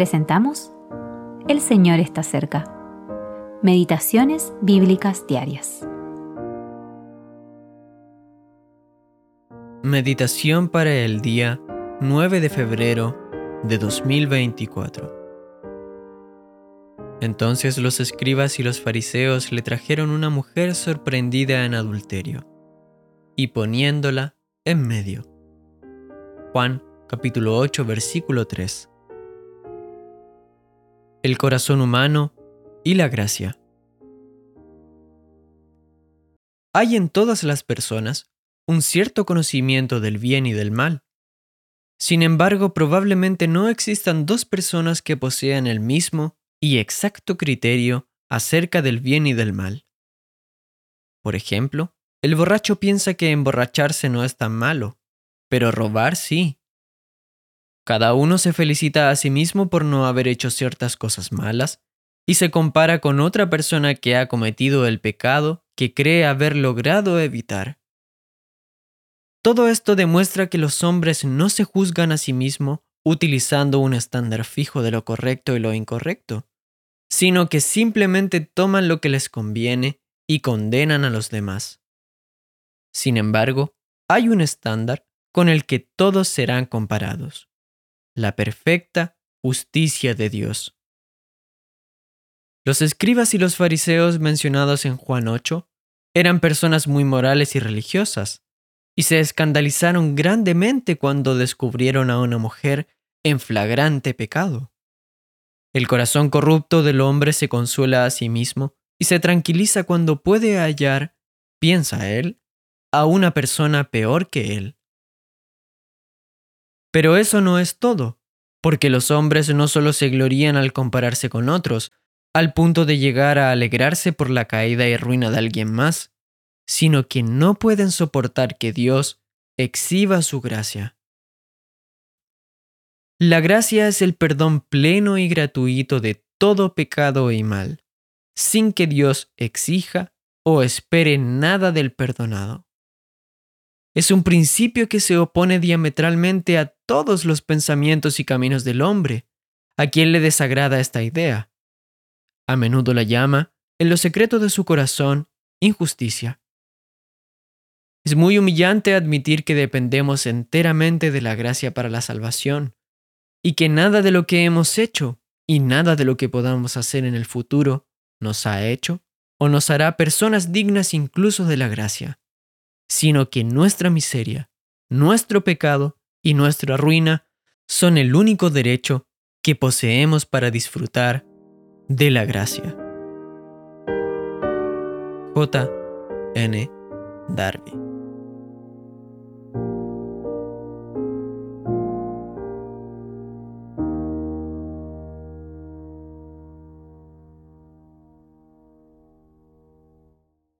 presentamos El Señor está cerca. Meditaciones Bíblicas Diarias. Meditación para el día 9 de febrero de 2024. Entonces los escribas y los fariseos le trajeron una mujer sorprendida en adulterio, y poniéndola en medio. Juan capítulo 8 versículo 3 el corazón humano y la gracia. Hay en todas las personas un cierto conocimiento del bien y del mal. Sin embargo, probablemente no existan dos personas que posean el mismo y exacto criterio acerca del bien y del mal. Por ejemplo, el borracho piensa que emborracharse no es tan malo, pero robar sí. Cada uno se felicita a sí mismo por no haber hecho ciertas cosas malas y se compara con otra persona que ha cometido el pecado que cree haber logrado evitar. Todo esto demuestra que los hombres no se juzgan a sí mismos utilizando un estándar fijo de lo correcto y lo incorrecto, sino que simplemente toman lo que les conviene y condenan a los demás. Sin embargo, hay un estándar con el que todos serán comparados la perfecta justicia de Dios. Los escribas y los fariseos mencionados en Juan 8 eran personas muy morales y religiosas, y se escandalizaron grandemente cuando descubrieron a una mujer en flagrante pecado. El corazón corrupto del hombre se consuela a sí mismo y se tranquiliza cuando puede hallar, piensa él, a una persona peor que él. Pero eso no es todo, porque los hombres no solo se glorían al compararse con otros, al punto de llegar a alegrarse por la caída y ruina de alguien más, sino que no pueden soportar que Dios exhiba su gracia. La gracia es el perdón pleno y gratuito de todo pecado y mal, sin que Dios exija o espere nada del perdonado es un principio que se opone diametralmente a todos los pensamientos y caminos del hombre, a quien le desagrada esta idea. A menudo la llama, en lo secreto de su corazón, injusticia. Es muy humillante admitir que dependemos enteramente de la gracia para la salvación, y que nada de lo que hemos hecho y nada de lo que podamos hacer en el futuro nos ha hecho o nos hará personas dignas incluso de la gracia sino que nuestra miseria, nuestro pecado y nuestra ruina son el único derecho que poseemos para disfrutar de la gracia. J. N. Darby